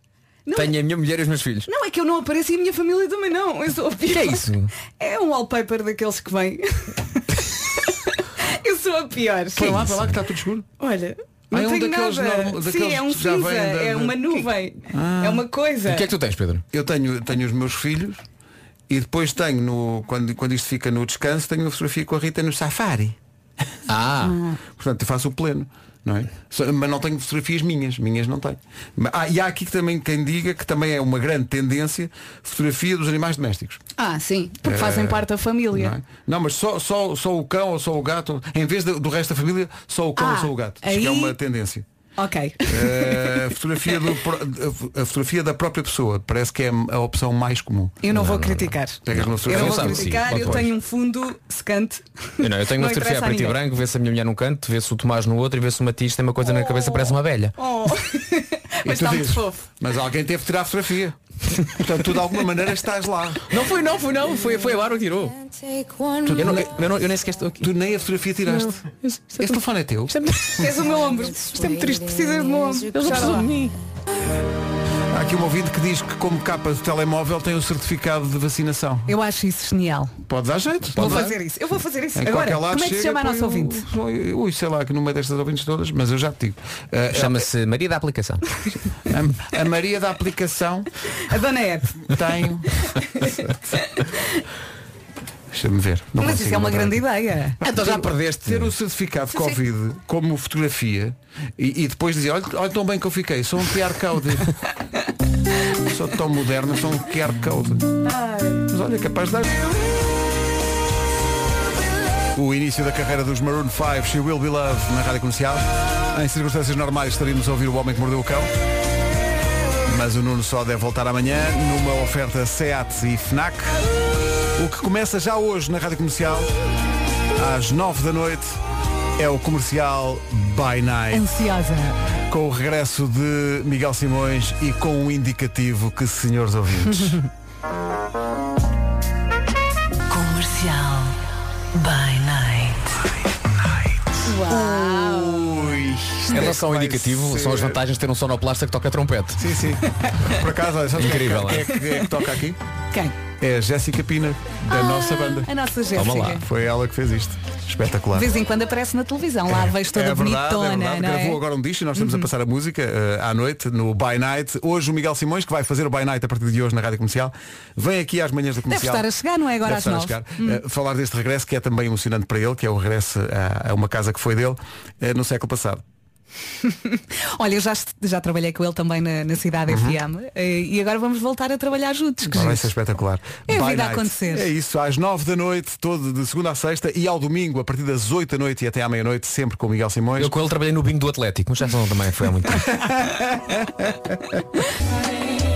Não. Tenho a minha mulher e os meus filhos. Não é que eu não apareço e a minha família também não. Eu sou a pior. que é isso? É um wallpaper daqueles que vem. eu sou a pior. Põe lá, põe lá que está tudo escuro. Olha. Ah, Não é um daqueles nada. Sim, é um que já cinza, é uma nuvem, é uma coisa. O que é que tu tens, Pedro? Eu tenho, tenho os meus filhos e depois tenho, no, quando, quando isto fica no descanso, tenho uma fotografia com a Rita no safari. Ah, Portanto, eu faço o pleno. Não é? Mas não tenho fotografias minhas, minhas não tenho. Ah, e há aqui também quem diga que também é uma grande tendência fotografia dos animais domésticos. Ah, sim, porque Eh, fazem parte da Não, família. é? Não, mas só, só, só o cão ou só o gato, em vez do, do resto da família, só o cão Ah, ou só o gato. Aí- é uma tendência. Ok. A, fotografia do a fotografia da própria pessoa parece que é a opção mais comum. Eu não, vou criticar. Pegas uma Eu fotografia não vou criticar, sim, eu tenho um fundo secante. eu, não, eu tenho uma Não fotografia a preto e branco, vê-se a minha mulher num canto, vê-se o Tomás no outro e vê-se o Matias tem uma coisa na cabeça, parece uma velha. Oh. Mas está muito fofo. Mas alguém teve que tirar a fotografia. Portanto, tu de alguma maneira estás lá. Não fui não, fui não, foi, foi a Bárbara que tirou. Eu, não, eu, não- eu nem sequer estou aqui. Tu nem a fotografia tiraste. Esse telefone é teu? És o meu ombro. Isto é muito triste, precisas do meu ombro. Eles Já precisam de mim. Há aqui um ouvinte que diz que como capa do telemóvel tem o certificado de vacinação. Eu acho isso genial. Pode dar jeito. Vou pode dar. fazer isso. Eu vou fazer isso. Em Agora, qualquer lado como é que se chama a nossa ouvinte? Ui, sei lá, que no meio destas ouvintes todas, mas eu já te digo. Uh, Chama-se Maria da Aplicação. a, a Maria da aplicação A dona Ed. tem. Deixa-me ver. Não Mas isso é uma grande aqui. ideia. Então já perdeste. Ter o certificado de Covid como fotografia e, e depois dizer, olha, olha tão bem que eu fiquei, sou um QR Code. sou tão moderno, sou um QR Code. Mas olha, é capaz de dar. O início da carreira dos Maroon 5, She Will Be Loved, na rádio comercial. Em circunstâncias normais estaríamos a ouvir o Homem que Mordeu o Cão. Mas o Nuno só deve voltar amanhã numa oferta SEAT e FNAC. O que começa já hoje na rádio comercial, às 9 da noite, é o comercial By Night. Ansiosa. Com o regresso de Miguel Simões e com um indicativo que, senhores ouvintes, Comercial. By night. Ui, isto Em é relação ao que vai indicativo, são as ser- vantagens de ter um sonoplasta que toca trompete. Sim, sim. Por acaso, olha, sabes Incrível, quem é, que- quem é que toca aqui? Quem? É a Jéssica Pina, da nossa banda. A nossa. Jéssica. Foi ela que fez isto. Espetacular. De vez em quando aparece na televisão. Lá vejo toda é verdade, bonitona, é verdade. não Gravou é? agora um disco e nós estamos a passar a música eh, à noite no By Night. Hoje o Miguel Simões, que vai fazer o By Night a partir de hoje na Rádio Comercial, vem aqui às manhãs da Deve comercial. estar a chegar, não é agora Deve às estar a nove. Chegar. Eh, falar deste regresso que é também emocionante para ele, que é o regresso a, a uma casa que foi dele eh, no século passado. Olha, eu já, já trabalhei com ele também na, na cidade FM eh, e agora vamos voltar a trabalhar juntos. Que Vai ser espetacular. É a By vida a acontecer. É isso, às nove da noite, todo de segunda a sexta e ao domingo, a partir das oito da noite e até à meia-noite, sempre com o Miguel Simões. Eu com ele trabalhei no bingo do Atlético, mas já não também foi há muito tempo.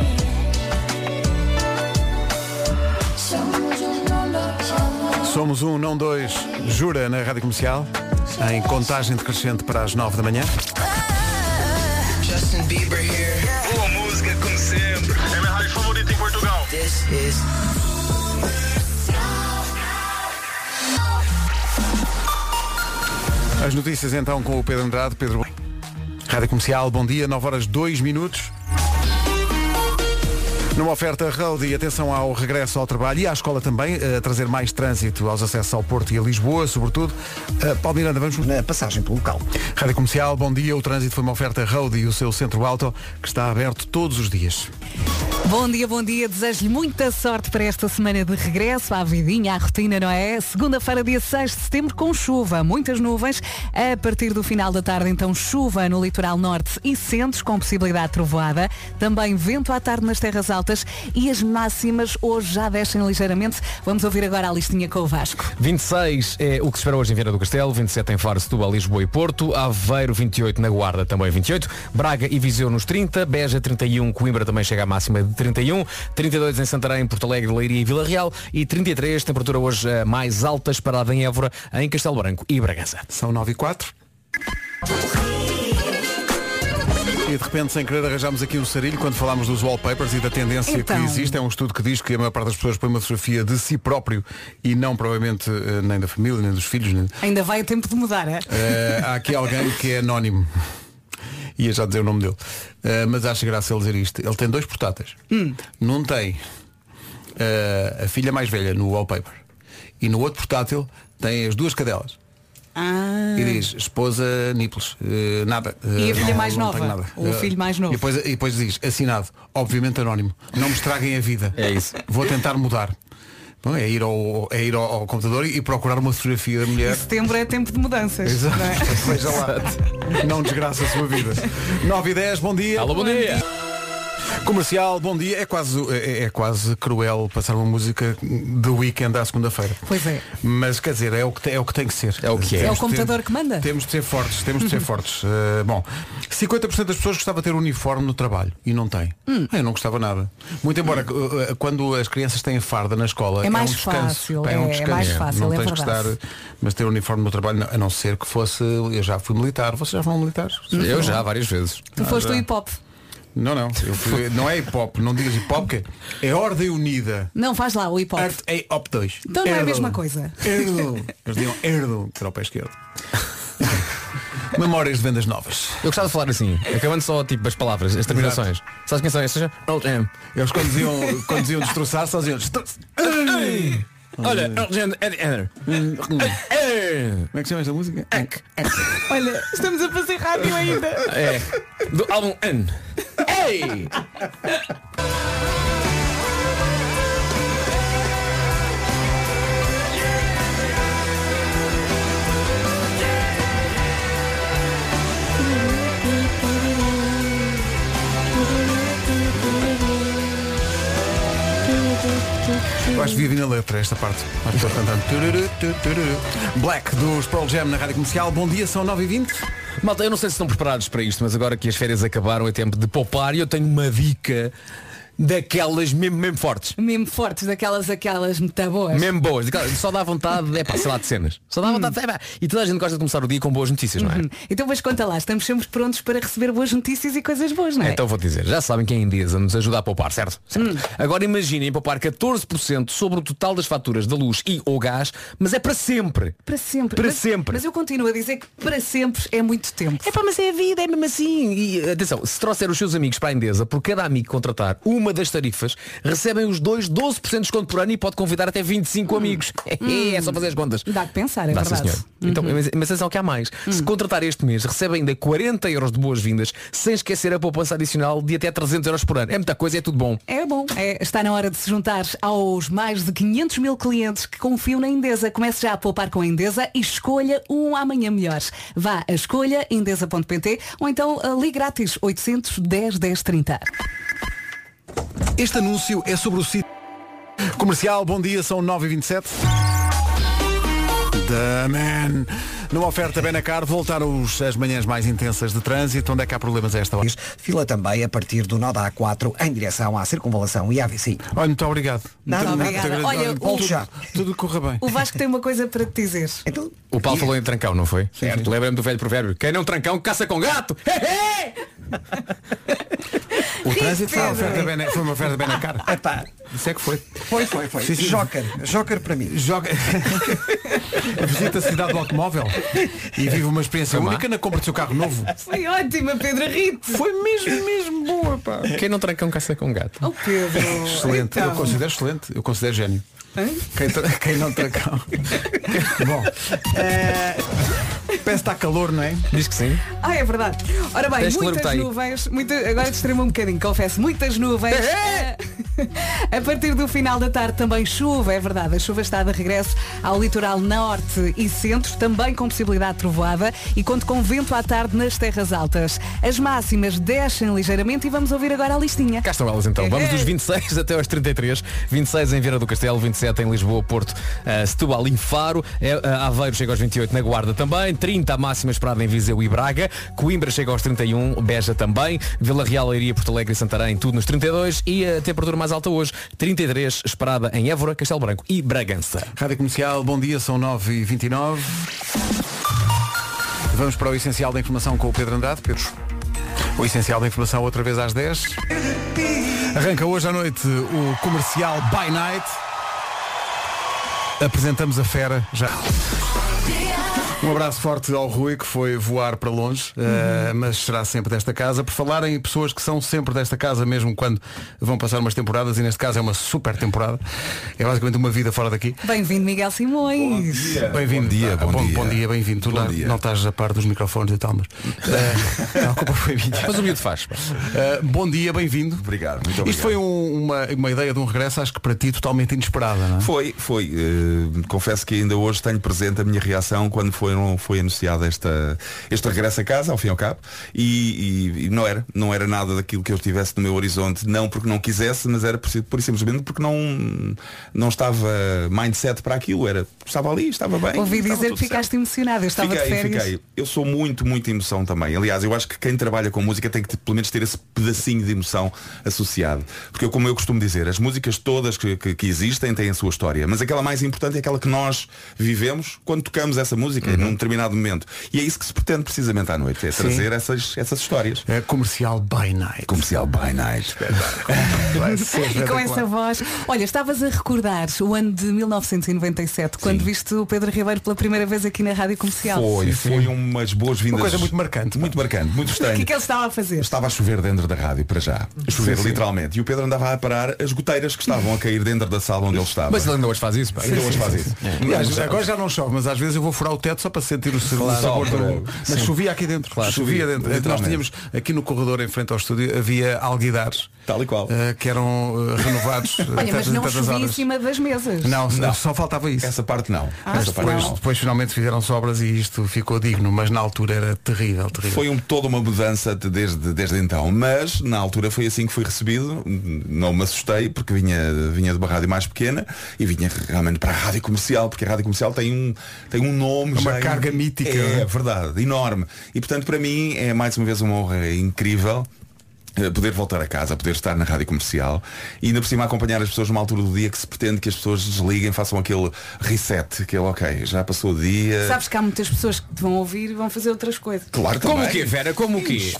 Somos um, não dois, jura na Rádio Comercial, em contagem decrescente para as nove da manhã. Justin Bieber here. Boa música, como sempre. É minha rádio favorita em Portugal. This is. As notícias então com o Pedro Andrade. Pedro. Rádio Comercial, bom dia, 9 horas 2 minutos. Numa oferta road e atenção ao regresso ao trabalho e à escola também, a trazer mais trânsito aos acessos ao Porto e a Lisboa, sobretudo. Uh, Paulo Miranda, vamos Na passagem pelo local. Rádio Comercial, bom dia. O trânsito foi uma oferta road e o seu centro auto que está aberto todos os dias. Bom dia, bom dia. Desejo-lhe muita sorte para esta semana de regresso à vidinha, à rotina, não é? Segunda-feira, dia 6 de setembro, com chuva, muitas nuvens. A partir do final da tarde, então, chuva no litoral norte e centros, com possibilidade de trovoada. Também vento à tarde nas terras altas e as máximas hoje já descem ligeiramente. Vamos ouvir agora a listinha com o Vasco. 26 é o que se espera hoje em Viana do Castelo, 27 em Faro, Setúbal, Lisboa e Porto, Aveiro 28 na Guarda também 28, Braga e Viseu nos 30, Beja 31, Coimbra também chega à máxima de 31, 32 em Santarém, Porto Alegre, Leiria e Vila Real e 33, temperatura hoje eh, mais alta esperada em Évora, em Castelo Branco e Bragança. São 9 e 4. E de repente, sem querer, arranjámos aqui um sarilho quando falámos dos wallpapers e da tendência Então. que existe. É um estudo que diz que a maior parte das pessoas põe uma fotografia de si próprio e não provavelmente eh, nem da família, nem dos filhos. Nem... Ainda vai a tempo de mudar, é? Eh, há aqui alguém que é anónimo. Ia já dizer o nome dele. Eh, mas acho graça ele dizer isto. Ele tem dois portáteis. Num tem eh, a filha mais velha no wallpaper. E no outro portátil tem as duas cadelas. Ah. E diz, esposa Nípolis, eh, nada. E a filha não- mais não nova? nada. Ou o Eh, filho mais novo? E depois, e depois diz, assinado, obviamente anónimo. Não me estraguem a vida. É isso. Vou tentar mudar. Bom, é ir, ao, é ir ao, ao computador e procurar uma fotografia da mulher. Setembro é tempo de mudanças. Exato. não é? Veja lá. Não desgraça a sua vida. 9 e 10, bom dia. Alô, bom dia. Comercial, bom dia. É quase, é, é quase cruel passar uma música de weekend à segunda-feira. Pois é. Mas quer dizer, é o que, é o que tem que ser. É o que é. É o computador ter- que manda. Temos de ser fortes, temos de ser fortes. Uh, bom, 50% das pessoas gostavam de ter uniforme no trabalho e não tem. Hum. Ah, Eu não gostava nada. Muito embora uh, quando as crianças têm farda na escola É mais um descanso. fácil, é, um é descanso. mais fácil, não é tens que estar, verdade. mas ter uniforme no trabalho, a não ser que fosse. Eu já fui militar. Vocês já foram militares? Eu já, várias vezes. Tu foste já. o hip hop. Não, não. Eu fui- não é hip hop. Não digas hip hop, que é Ordem Unida. Não, faz lá o hip hop. Art é hop 2. Então não é a mesma coisa. Erdo. Eles diziam erdo, que era o pé esquerdo. Memórias de vendas novas. Eu gostava de falar assim, acabando só tipo as palavras, as terminações. Sabes quem são M. Eles quando diziam, quando diziam destroçar, só diziam! Olha, Old M, Ed Eder. Como é que chama esta música? Olha, estamos a fazer rádio ainda. É. Do álbum N. Ei! Eu acho que vivi na letra esta parte. Cantando. Black dos Pearl Jam na Rádio Comercial. Bom dia, são 9h20. Malta, eu não sei se estão preparados para isto, mas agora que as férias acabaram é tempo de poupar e eu tenho uma dica daquelas mesmo, mesmo fortes. Mesmo fortes, daquelas aquelas muito boas. Mesmo boas, daquelas- só dá vontade, é pá, sei lá, de cenas. Só dá vontade, é pá. E toda a gente gosta de começar o dia com boas notícias, não é? Hum. Então mas conta lá, estamos sempre prontos para receber boas notícias e coisas boas, não é? Então vou dizer, já sabem que a Endesa nos ajuda a poupar, certo? Certo. Agora imaginem poupar 14% sobre o total das faturas da luz e ou gás, mas é para sempre. Para sempre. Para Mas- sempre. Mas eu continuo a dizer que para sempre é muito tempo. É pá, mas é a vida, é mesmo assim. E atenção, se trouxer os seus amigos para a Endesa, por cada amigo contratar uma das tarifas, recebem os dois 12% de desconto por ano e pode convidar até 25 amigos. É só fazer as contas. Dá que pensar, é Dá, verdade. senhor. Então, mas, mas atenção que há mais. Se contratar este mês, recebe ainda 40 euros de boas-vindas, sem esquecer a poupança adicional de até 300 euros por ano. É muita coisa, é tudo bom. É bom. É, está na hora de se juntar aos mais de 500 mil clientes que confiam na Endesa. Comece já a poupar com a Endesa e escolha um amanhã melhor. Vá a escolha endesa.pt ou então a ligue grátis 810 1030. Este anúncio é sobre o sítio. Comercial, bom dia, são 9h27. The Man. Numa oferta Benacar, voltaram os- as manhãs mais intensas de trânsito. Onde é que há problemas a esta hora? Fila também a partir do nó da A4 em direção à circunvalação e AVC. Olha, muito obrigado. Nada, muito, obrigada. muito Olha, agradeço. o- tudo, já. tudo corra bem. O Vasco tem uma coisa para te dizer. Então, O Paulo falou em trancão, não foi? Certo. Lembra-me do velho provérbio. Quem não trancão, caça com gato. O trânsito foi uma oferta, Bena, foi uma oferta Benacar. epá, Isso é que foi. foi, foi, foi. Sim, sim. Joker, Joker para mim. Joga. Visita a cidade do automóvel e vive uma experiência Foi má. única na compra do seu carro novo. Foi ótima, Pedro Rito. Foi mesmo, mesmo boa, pá. Quem não trancão, caça com gato. Oh, Pedro. Excelente, eu Então. considero excelente, eu considero gênio. Quem, quem não tracão. Bom, é... parece que está calor, não é? Diz que sim. Ah, é verdade. Ora bem, Tens muitas nuvens, muita, agora distremo um bocadinho, confesso, muitas nuvens. A partir do final da tarde também chuva, é verdade. A chuva está de regresso ao litoral norte e centro, também com possibilidade de trovoada e conto com vento à tarde nas terras altas. As máximas descem ligeiramente e vamos ouvir agora a listinha. Cá estão elas então. Vamos dos 26 até aos 33. 26 em Vieira do Castelo, 27 em Lisboa, Porto, eh, Setúbal e Faro. Eh, eh, Aveiro chega aos 28 na Guarda também. 30 a máxima esperada em Viseu e Braga. Coimbra chega aos 31, Beja também. Vila Real, Leiria, Porto Alegre e Santarém, tudo nos 32. E a temperatura mais alta hoje, 33 esperada em Évora, Castelo Branco e Bragança. Rádio Comercial, bom dia, são 9h29. Vamos para o essencial da informação com o Pedro Andrade. Pedro, o essencial da informação outra vez às 10. Arranca hoje à noite o comercial By Night. Apresentamos a fera já. Um abraço forte ao Rui que foi voar para longe, eh, mas será sempre desta casa. Por falar em pessoas que são sempre desta casa, mesmo quando vão passar umas temporadas, e neste caso é uma super temporada. É basicamente uma vida fora daqui. Bem-vindo, Miguel Simões. Bem-vindo. dia, bom dia. Bom dia, bem-vindo. Tu Bom não, dia. não estás a par dos microfones e tal, mas. eh, a culpa foi minha. Mas o miúdo faz. Eh, bom dia, bem-vindo. Obrigado, muito obrigado. Isto foi um- uma, uma ideia de um regresso, acho que para ti totalmente inesperada, não é? Foi, foi. Confesso que ainda hoje tenho presente a minha reação quando foram, foi anunciada esta, este regresso a casa, ao fim e ao cabo, e, e- e não era, não era nada daquilo que eu tivesse no meu horizonte, não porque não quisesse, mas era por, por simplesmente porque não, não estava mindset para aquilo, era, estava ali, estava bem. Ouvi dizer que ficaste emocionado. Eu estava fiquei, de férias. fiquei. Eu sou muito, muita emoção também. Aliás, eu acho que quem trabalha com música tem que pelo menos ter esse pedacinho de emoção associado. Porque eu, como eu costumo dizer, as músicas todas que, que- que existem têm a sua história. Mas aquela mais importante é aquela que nós vivemos quando tocamos essa música Uhum. Num determinado momento. E é isso que se pretende precisamente à noite, é Sim. trazer essas, essas histórias. É comercial by night. Comercial by night. E com essa voz. Olha, estavas a recordar o ano de 1997, quando viste o Pedro Ribeiro pela primeira vez aqui na Rádio Comercial. Foi, foi umas boas-vindas. Uma coisa muito marcante. Muito marcante, muito O estranho. que é que ele estava a fazer? Estava a chover dentro da rádio para já. A chover Sim, sim. literalmente. E o Pedro andava a parar as goteiras que estavam a cair dentro da sala onde ele estava. Mas ele ainda hoje faz isso. pá. Ainda hoje faz isso. Aliás, agora já não chove, mas às vezes eu vou furar o teto só para sentir o sabor Só do... Mas chovia aqui dentro. Claro, chovia chovia, dentro. Nós tínhamos aqui no corredor em frente ao estúdio havia alguidares Tal e qual. eh, que eram eh, renovados. eh, Olha, mas não chovia em horas. cima das mesas. Não, Não. só faltava isso. Essa parte não. Ah, parte Depois, não. depois finalmente fizeram sobras e isto ficou digno, mas na altura era terrível, terrível. Foi um, toda uma mudança de- desde, desde então, mas na altura foi assim que fui recebido, não me assustei porque vinha, vinha de uma rádio mais pequena e vinha realmente para a rádio comercial, porque a rádio comercial tem um, tem um nome. Uma já carga mítica, É, é? verdade, enorme. E portanto para mim é mais uma vez uma honra incrível. Eh, Poder voltar a casa, poder estar na rádio comercial e ainda por cima acompanhar as pessoas numa altura do dia que se pretende que as pessoas desliguem, façam aquele reset, aquele ok, já passou o dia. Sabes que há muitas pessoas que te vão ouvir e vão fazer outras coisas. Claro, Como também. o quê, Vera? Como o quê?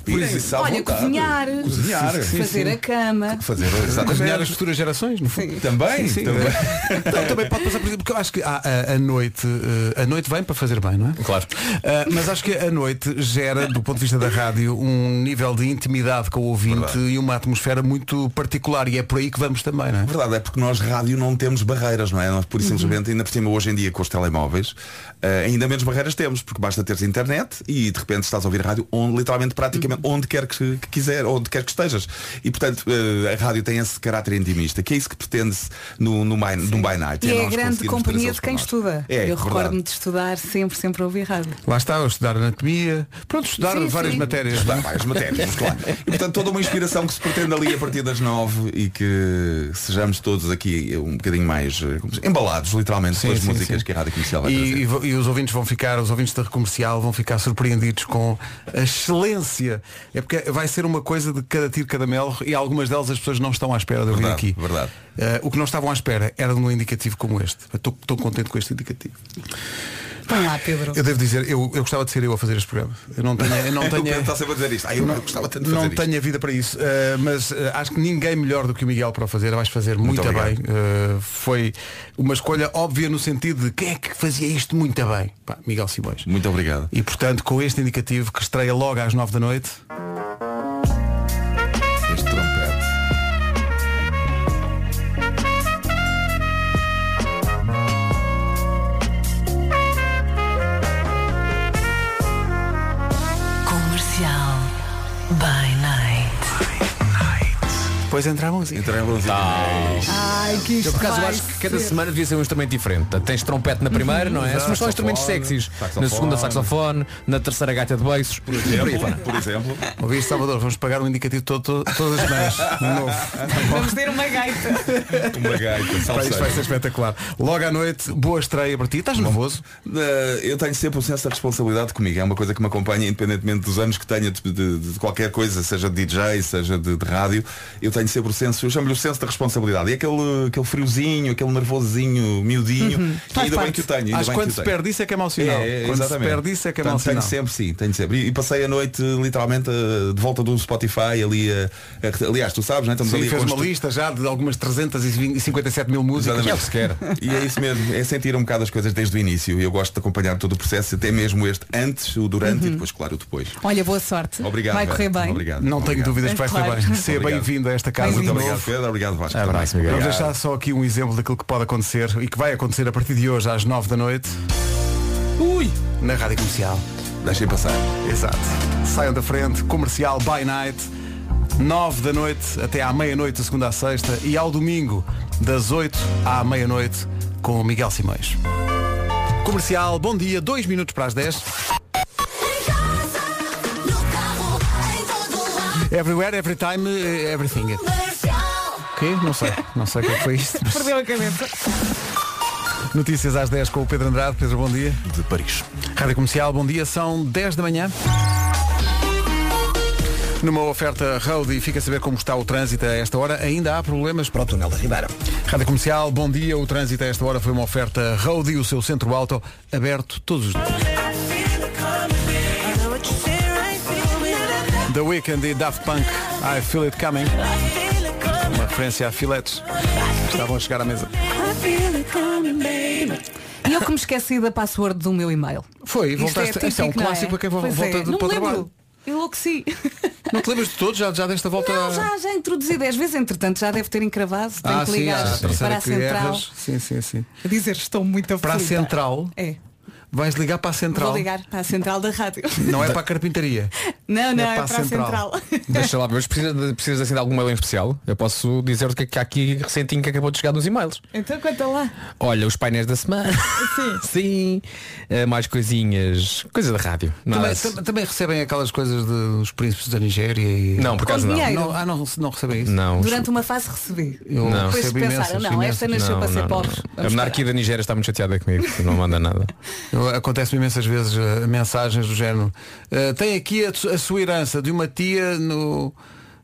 Olha, cozinhar, Cozinhar. fazer a cama. Fazer Cozinhar as futuras gerações, no fundo. Também, Sim, sim. também. Não, também pode passar por isso, porque eu acho que a, a- a noite, eh, a noite vem para fazer bem, não é? Claro. Ah, mas acho que a noite gera, do ponto de vista da rádio, um nível de intimidade com o ouvinte Verdade. e uma atmosfera muito particular e é por aí que vamos também, não é? Verdade, é porque nós rádio não temos barreiras, não é? Nós por simplesmente, ainda por cima hoje em dia com os telemóveis, eh, ainda menos barreiras temos, porque basta teres internet e de repente estás a ouvir rádio onde, literalmente, praticamente, onde quer que, que quiser, onde quer que estejas. E portanto, eh, a rádio tem esse caráter intimista, que é isso que pretende-se no, no, by, no by night. E é a nós grande companhia de quem estuda. É, eu recordo-me de estudar sempre, sempre a ouvir rádio. Lá está, eu estudar anatomia, pronto, estudar Sim, várias sim. matérias. Estudar várias matérias, claro. E portanto toda uma inspiração que se pretende ali a partir das nove e que sejamos todos aqui um bocadinho mais eh, embalados, literalmente, Sim, pelas sim, músicas sim. que a Rádio Comercial vai E, trazer. e e os ouvintes vão ficar, os ouvintes da comercial vão ficar surpreendidos com a excelência. É porque vai ser uma coisa de cada tiro, cada mel e algumas delas as pessoas não estão à espera de ouvir Verdade, aqui. verdade. Eh, o que não estavam à espera era de um indicativo como este. Estou contente com este indicativo. Lá, Pedro. Eu devo dizer, eu, eu gostava de ser eu a fazer este programa. Eu não tenho, eu não tenho, está sempre a dizer isto. Ah, eu não, gostava tanto de não fazer isto. tenho a vida para isso. Eh, mas eh, acho que ninguém melhor do que o Miguel para o fazer. Vais fazer muito, Muito bem. Eh, foi uma escolha óbvia no sentido de quem é que fazia isto muito bem. Pá, Miguel Simões. Muito obrigado. E portanto, com este indicativo que estreia logo às 9 da noite, depois entra a música. Entra em música. Ai, que isto Eu por acaso vai acho que cada ser. semana devia ser um instrumento diferente. Tens trompete na primeira, não é? Mas são instrumentos sexys. Na segunda saxofone, na terceira gaita de beiços. Por Exemplo, por exemplo. Ouviste, Salvador? Vamos pagar um indicativo todo, todo- todas as semanas. Novo. Vamos ter uma gaita. Uma gaita. Pá, isto vai ser espetacular. Logo à noite, boa estreia para ti. Estás nervoso? Eh, Eu tenho sempre um senso de responsabilidade comigo. É uma coisa que me acompanha independentemente dos anos que tenha de, de- de qualquer coisa, seja de DJ, seja de, de rádio. Eu tenho tenho sempre o senso, eu chamo-lhe o senso da responsabilidade. E aquele, aquele friozinho, aquele nervosinho, miudinho, Uhum. que ainda bem que o tenho. Acho que quando que o se tenho. perde isso é que é mau sinal. É, é, Quando se exatamente. perde isso é que é mau Portanto, tenho sinal. sempre, sim, tenho sempre. E, e passei a noite literalmente eh, de volta do Spotify ali a, a- aliás, tu sabes, né? Estamos Sim, ali fez uma lista já de algumas 357 mil músicas. Exatamente. E é isso mesmo, é sentir um bocado as coisas desde o início. E eu gosto de acompanhar todo o processo, até mesmo este antes, o durante e depois, claro, o depois. Olha, boa sorte. Obrigado. Vai correr bem. Obrigado. Não tenho Obrigado. dúvidas que vai correr bem. Obrigado. bem-vindo a esta casa Muito obrigado. Pedro. Obrigado, Vasco. Abraço, também. Vamos Obrigado. deixar só aqui um exemplo daquilo que pode acontecer e que vai acontecer a partir de hoje às 9 da noite. Ui! Na rádio comercial. Deixem passar. Exato. Saiam da frente, comercial by night. 9 da noite até à meia-noite, de segunda à sexta, e ao domingo, das 8 à meia-noite, com o Miguel Simões. Comercial, bom dia, 2 minutos para as 10. Everywhere, every time, eh, everything. Quê? Não sei. Não sei o que é foi isto. mas- Perdeu a cabeça. Notícias às 10 com o Pedro Andrade. Pedro, bom dia. De Paris. Rádio Comercial, bom dia. São 10 da manhã. Numa oferta road e fica a saber como está o trânsito a esta hora. Ainda há problemas para o túnel da Ribeira. Rádio Comercial, bom dia. O trânsito a esta hora foi uma oferta road e o seu centro auto aberto todos os dias. The Weeknd e Daft Punk, I Feel It Coming. Uma referência a filetes estavam a chegar à mesa. E eu que me esqueci da password do meu e-mail. Foi, Isto voltaste. Isto é um típico, não clássico para quem Pois volta é. Não para o trabalho. Enlouqueci. Não te lembras de todos? Já, já desta volta? Não, já, já introduzi 10 vezes, entretanto já deve ter encravado. Tenho Ah, que sim, ligar terceira para a central. erras. Sim, sim, sim. A dizer estou muito Para a aflita. central? É. Vais ligar para a central? Vou ligar para a central da rádio. Não é para a carpintaria. Não, não, É é, para a para a central. central. Deixa lá mas precisas, de- precisas assim de algum mail em especial? Eu posso dizer que, que há aqui recentinho que acabou de chegar nos e-mails. então conta lá. Olha, os painéis da semana. Sim. Sim. Eh, mais coisinhas. Coisa da rádio. Também, tam- também recebem aquelas coisas dos príncipes da Nigéria e. Não, por acaso não. dinheiro. Não, ah, não, não recebem isso? Não. Durante uma fase recebi. Eu Não. Depois pensaram, não, imensas. esta nasceu para ser pobre. A monarquia da Nigéria está muito chateada comigo, não manda nada. Acontece-me imensas vezes eh, mensagens do género. eh, tem aqui a, a sua herança de uma tia no. não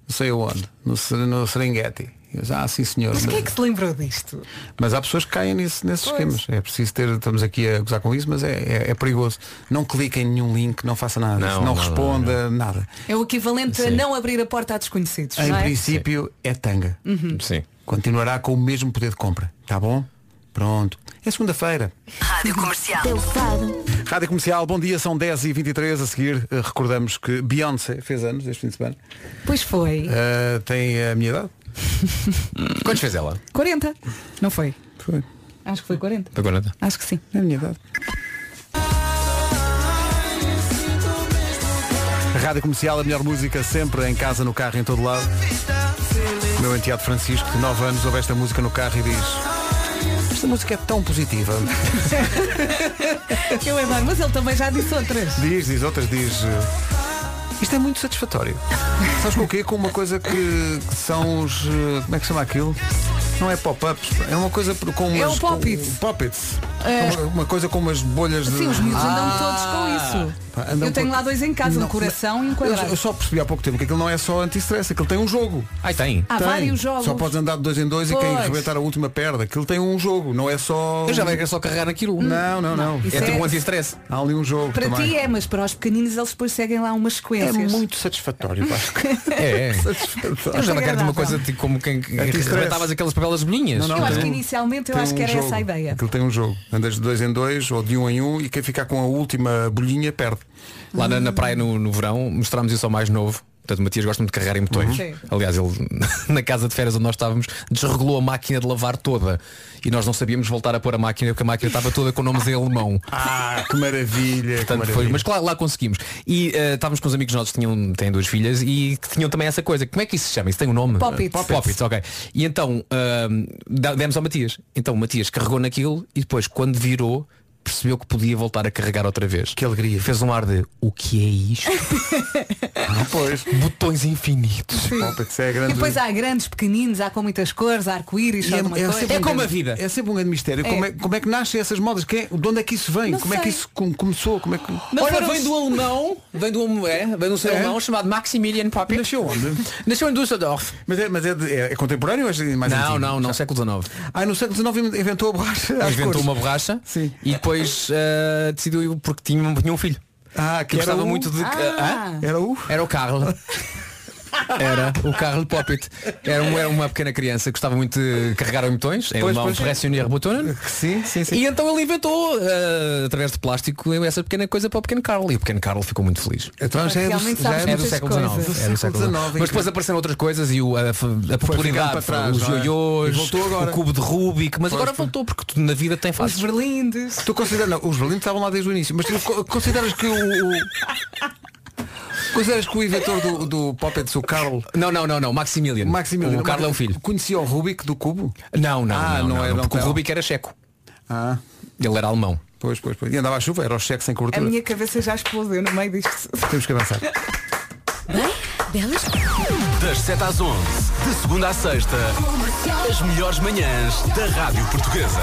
sei onde, no, no Serengeti. Ah, sim senhor. Mas Mas, quem é que se lembrou disto? mas há pessoas que caem nisso- nesses Pois. esquemas. É preciso ter, estamos aqui a gozar com isso, mas é, é, é perigoso. Não clique em nenhum link, não faça nada. Não, não, não, responda, nada. É o equivalente a Sim. não abrir a porta a desconhecidos. Em não é? princípio é tanga. Sim. Continuará com o mesmo poder de compra. Tá bom? Pronto. É segunda-feira. Rádio Comercial. Rádio Comercial, bom dia, são 10h23. A seguir, eh, recordamos que Beyoncé fez anos este fim de semana. Pois foi. Eh, tem a minha idade? Quantos fez ela? 40. Não foi? Foi. Acho que foi 40. Agora Acho que sim. É a minha idade. Rádio Comercial, a melhor música sempre, em casa, no carro, em todo lado. Meu enteado Francisco, de 9 anos, ouve esta música no carro e diz Esta música é tão positiva. Eu adoro, mas ele também já disse outras. Diz, diz, outras diz eh, Isto é muito satisfatório. Sabes com o quê? Com uma coisa que, que são os. eh, Como é que se chama aquilo? Não é pop-ups, é uma coisa com umas. É o pop-it. com- Pop-its. É. Uma, uma coisa com umas bolhas de. Sim, os miúdos andam Ah, todos com isso. Eu tenho por- lá dois em casa, um Não, coração e um quadrado. eu só percebi há pouco tempo que aquilo não é só anti-stress, aquilo tem um jogo. Ai, tem. Há Tem. vários jogos. Só podes andar de dois em dois e quem Pois. rebentar a última perda. Aquilo tem um jogo, não é só. Eu já vejo que é só carregar naquilo. Não, não, não. Isso É tipo é- um anti-stress. Há ali um jogo. Para também. ti é, mas para os pequeninos eles depois seguem lá umas É sequências. muito satisfatório, Vasco. É. Satisfatório. Eu já me quero de uma coisa tipo como quem arrebentavas aquelas papelas bolinhas. Não, não, Eu acho que um- inicialmente eu acho que um era essa a ideia. Aquilo tem um jogo. Andas de dois em dois ou de um em um e quem ficar com a última bolhinha perde. Lá na, na praia no, no verão mostrámos isso ao mais novo. Portanto, o Matias gosta muito de carregar em botões. Sim. Aliás, ele na casa de férias onde nós estávamos desregulou a máquina de lavar toda. E nós não sabíamos voltar a pôr a máquina porque a máquina estava toda com nomes em alemão. Ah, que maravilha. que Portanto, foi, maravilha. mas claro, lá conseguimos. E eh, estávamos com uns amigos nossos que tinham, têm duas filhas e que tinham também essa coisa. Como é que isso se chama? Isso tem um nome? Pop-its. Pop-its, ok. E então dá- demos ao Matias. Então o Matias carregou naquilo e depois quando virou percebeu que podia voltar a carregar outra vez. Que alegria. Fez um ar de o que é isto? Ah, pois. Botões infinitos. É E grande. depois há grandes, pequeninos, há com muitas cores, há arco-íris, E só de uma cor. sempre um grande- É sempre um grande mistério. É. Como, é, como é que nascem essas modas? Quem é- de onde é que isso vem? Não como é que sei. isso com- começou? Como é que... Olha, vem do alemão, vem do, é, vem do ser É? alemão chamado Maximilian Poppet. Nasceu onde? Nasceu em Düsseldorf. Mas é, mas é, de- é- é contemporâneo ou é mais Não, antigo? não, não, século XIX. Ah, no século XIX inventou a borracha. Inventou cores. uma borracha Sim. e depois eh, decidiu porque tinha, tinha um filho. Ah, que Que gostava o... muito de. Ah. Hã? Era o... Era o Carl. Era o Carl Poppet. Era, um- era uma pequena criança que gostava muito de carregar botões. Em Pois, alemão. Fractionär Buttonen. Sim, sim, sim. E então ele inventou, eh, através de plástico, essa pequena coisa para o pequeno Carl. E o pequeno Carl ficou muito feliz. Então já é do, já é do século. XIX. É do século XIX. XIX, Mas depois apareceram outras coisas e o- a, a popularidade, para trás, os é? ioiôs, o cubo de Rubik, mas Pois, agora voltou porque tudo na vida tem Os faces. berlindes. Tu consideras, não, os berlindes estavam lá desde o início, mas tu co- consideras que o, o- consideras que o inventor do, do Poppets, o Carl Não, não, não, não, Maximilian. Maximiliano O Carl é um filho. conhecia o Rubik do cubo? Não, não, Ah, não, não não, é, não, não porque o Rubik era checo. Ah, Ele era alemão. pois, pois, pois. E andava à chuva, era o cheque sem A cobertura. minha cabeça já explodiu no meio disto. Temos que avançar. Belas. Das 7 às 11, de segunda à sexta, as melhores manhãs da Rádio Portuguesa.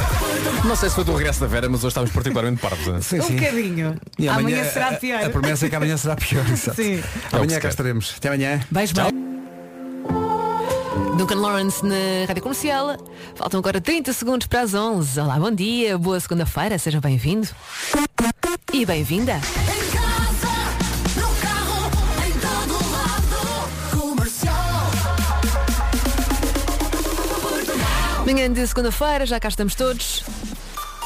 Não sei se foi do regresso da Vera, mas hoje estávamos particularmente parvos. Sim, Um sim. bocadinho. E amanhã, a- será a- pior. A, promessa é que amanhã será pior. exato. Sim. que Amanhã cá quer. estaremos. Até amanhã. Beijo, beijo. Duncan Lawrence na Rádio Comercial. Faltam agora 30 segundos para as 11. Olá, bom dia, boa segunda-feira, seja bem-vindo. E bem-vinda. Manhã de segunda-feira, já cá estamos todos.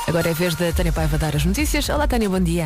Agora é vez da Tânia Paiva dar as notícias. Olá, Tânia, bom dia.